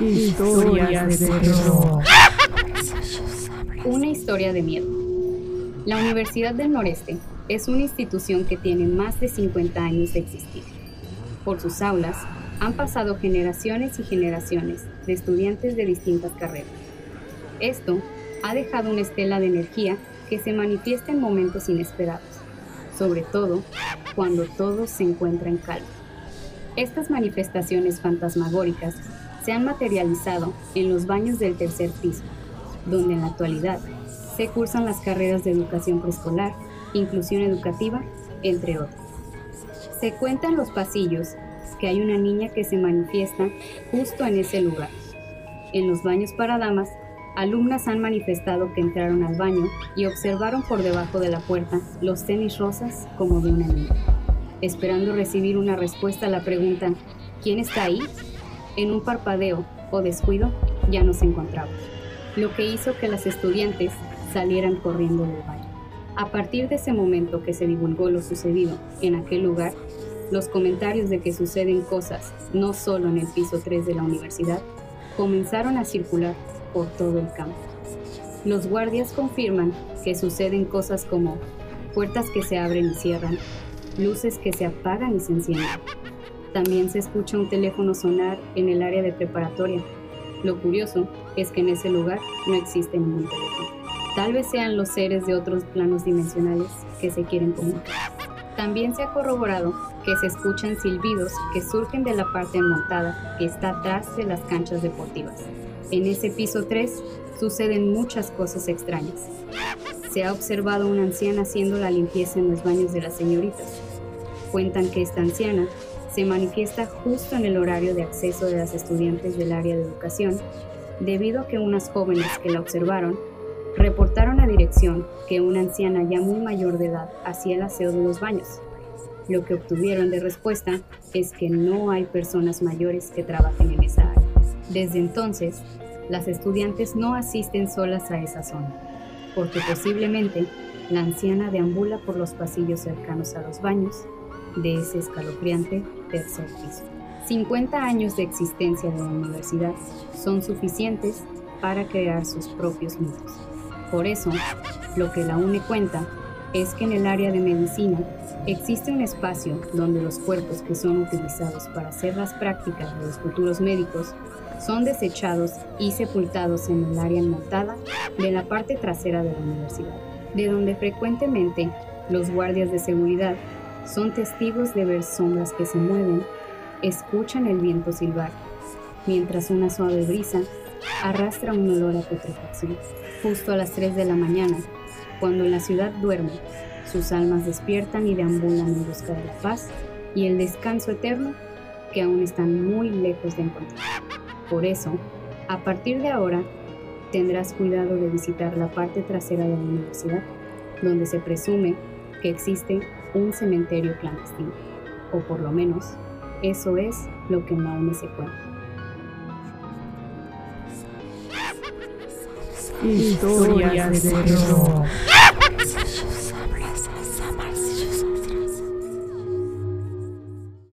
Historias de terror. Una historia de miedo. La Universidad del Noreste es una institución que tiene más de 50 años de existir. Por sus aulas han pasado generaciones y generaciones de estudiantes de distintas carreras. Esto ha dejado una estela de energía que se manifiesta en momentos inesperados, sobre todo cuando todo se encuentra en calma. Estas manifestaciones fantasmagóricas se han materializado en los baños del tercer piso, donde en la actualidad se cursan las carreras de educación preescolar, inclusión educativa, entre otras. Se cuenta en los pasillos que hay una niña que se manifiesta justo en ese lugar. En los baños para damas, alumnas han manifestado que entraron al baño y observaron por debajo de la puerta los tenis rosas como de una niña. Esperando recibir una respuesta a la pregunta ¿quién está ahí? En un parpadeo o descuido ya no se encontraba, lo que hizo que las estudiantes salieran corriendo del baño. A partir de ese momento que se divulgó lo sucedido en aquel lugar, los comentarios de que suceden cosas no solo en el piso 3 de la universidad comenzaron a circular por todo el campo. Los guardias confirman que suceden cosas como puertas que se abren y cierran, luces que se apagan y se encienden, también se escucha un teléfono sonar en el área de preparatoria. Lo curioso es que en ese lugar no existe ningún teléfono. Tal vez sean los seres de otros planos dimensionales que se quieren comunicar. También se ha corroborado que se escuchan silbidos que surgen de la parte montada que está atrás de las canchas deportivas. En ese piso 3 suceden muchas cosas extrañas. Se ha observado una anciana haciendo la limpieza en los baños de las señoritas. Cuentan que esta anciana se manifiesta justo en el horario de acceso de las estudiantes del área de educación, debido a que unas jóvenes que la observaron reportaron a dirección que una anciana ya muy mayor de edad hacía el aseo de los baños. Lo que obtuvieron de respuesta es que no hay personas mayores que trabajen en esa área. Desde entonces, las estudiantes no asisten solas a esa zona, porque posiblemente la anciana deambula por los pasillos cercanos a los baños de ese escalofriante tercer piso. 50 años de existencia de la universidad son suficientes para crear sus propios mitos. Por eso, lo que la UNE cuenta es que en el área de medicina existe un espacio donde los cuerpos que son utilizados para hacer las prácticas de los futuros médicos son desechados y sepultados en el área montada de la parte trasera de la universidad, de donde frecuentemente los guardias de seguridad son testigos de ver sombras que se mueven, escuchan el viento silbar, mientras una suave brisa arrastra un olor a putrefacción. Justo a las 3 de la mañana, cuando la ciudad duerme, sus almas despiertan y deambulan en busca de la paz y el descanso eterno que aún están muy lejos de encontrar. Por eso, a partir de ahora, tendrás cuidado de visitar la parte trasera de la universidad, donde se presume que existe un cementerio clandestino, o por lo menos eso es lo que en se cuenta. Historias de terror.